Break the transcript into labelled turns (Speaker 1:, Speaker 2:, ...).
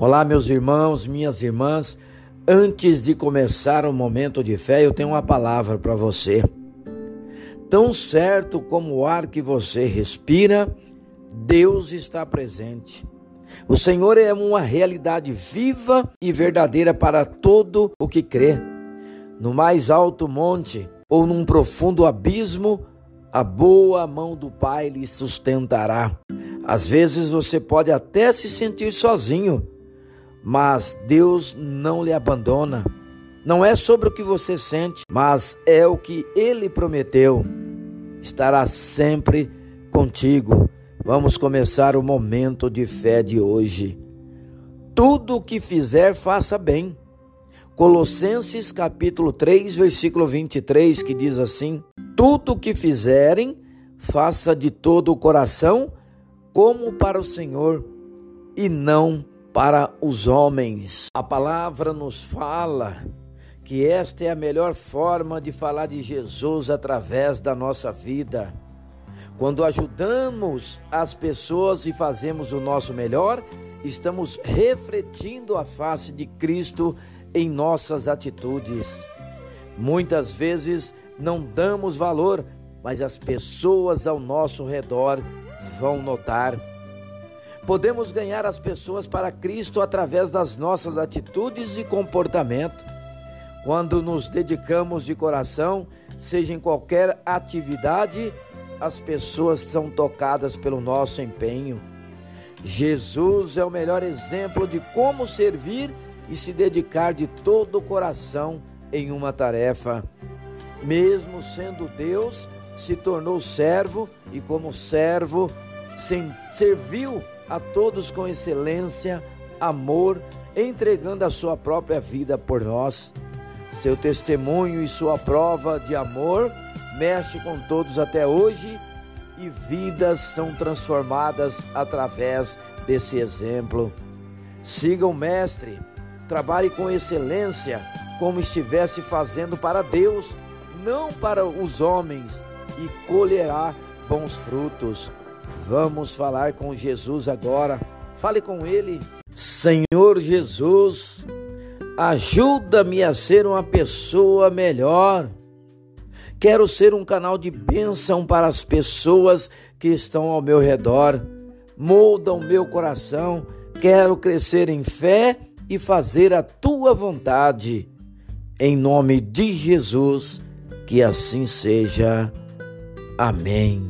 Speaker 1: Olá, meus irmãos, minhas irmãs. Antes de começar o momento de fé, eu tenho uma palavra para você. Tão certo como o ar que você respira, Deus está presente. O Senhor é uma realidade viva e verdadeira para todo o que crê. No mais alto monte ou num profundo abismo, a boa mão do Pai lhe sustentará. Às vezes você pode até se sentir sozinho mas Deus não lhe abandona. Não é sobre o que você sente, mas é o que ele prometeu. Estará sempre contigo. Vamos começar o momento de fé de hoje. Tudo o que fizer, faça bem. Colossenses capítulo 3, versículo 23, que diz assim: Tudo o que fizerem, faça de todo o coração, como para o Senhor, e não para para os homens. A palavra nos fala que esta é a melhor forma de falar de Jesus através da nossa vida. Quando ajudamos as pessoas e fazemos o nosso melhor, estamos refletindo a face de Cristo em nossas atitudes. Muitas vezes não damos valor, mas as pessoas ao nosso redor vão notar. Podemos ganhar as pessoas para Cristo através das nossas atitudes e comportamento. Quando nos dedicamos de coração, seja em qualquer atividade, as pessoas são tocadas pelo nosso empenho. Jesus é o melhor exemplo de como servir e se dedicar de todo o coração em uma tarefa. Mesmo sendo Deus, se tornou servo e, como servo, serviu a todos com excelência, amor, entregando a sua própria vida por nós. Seu testemunho e sua prova de amor mexe com todos até hoje e vidas são transformadas através desse exemplo. Siga o Mestre, trabalhe com excelência, como estivesse fazendo para Deus, não para os homens, e colherá bons frutos. Vamos falar com Jesus agora. Fale com Ele. Senhor Jesus, ajuda-me a ser uma pessoa melhor. Quero ser um canal de bênção para as pessoas que estão ao meu redor. Molda o meu coração. Quero crescer em fé e fazer a tua vontade. Em nome de Jesus, que assim seja. Amém.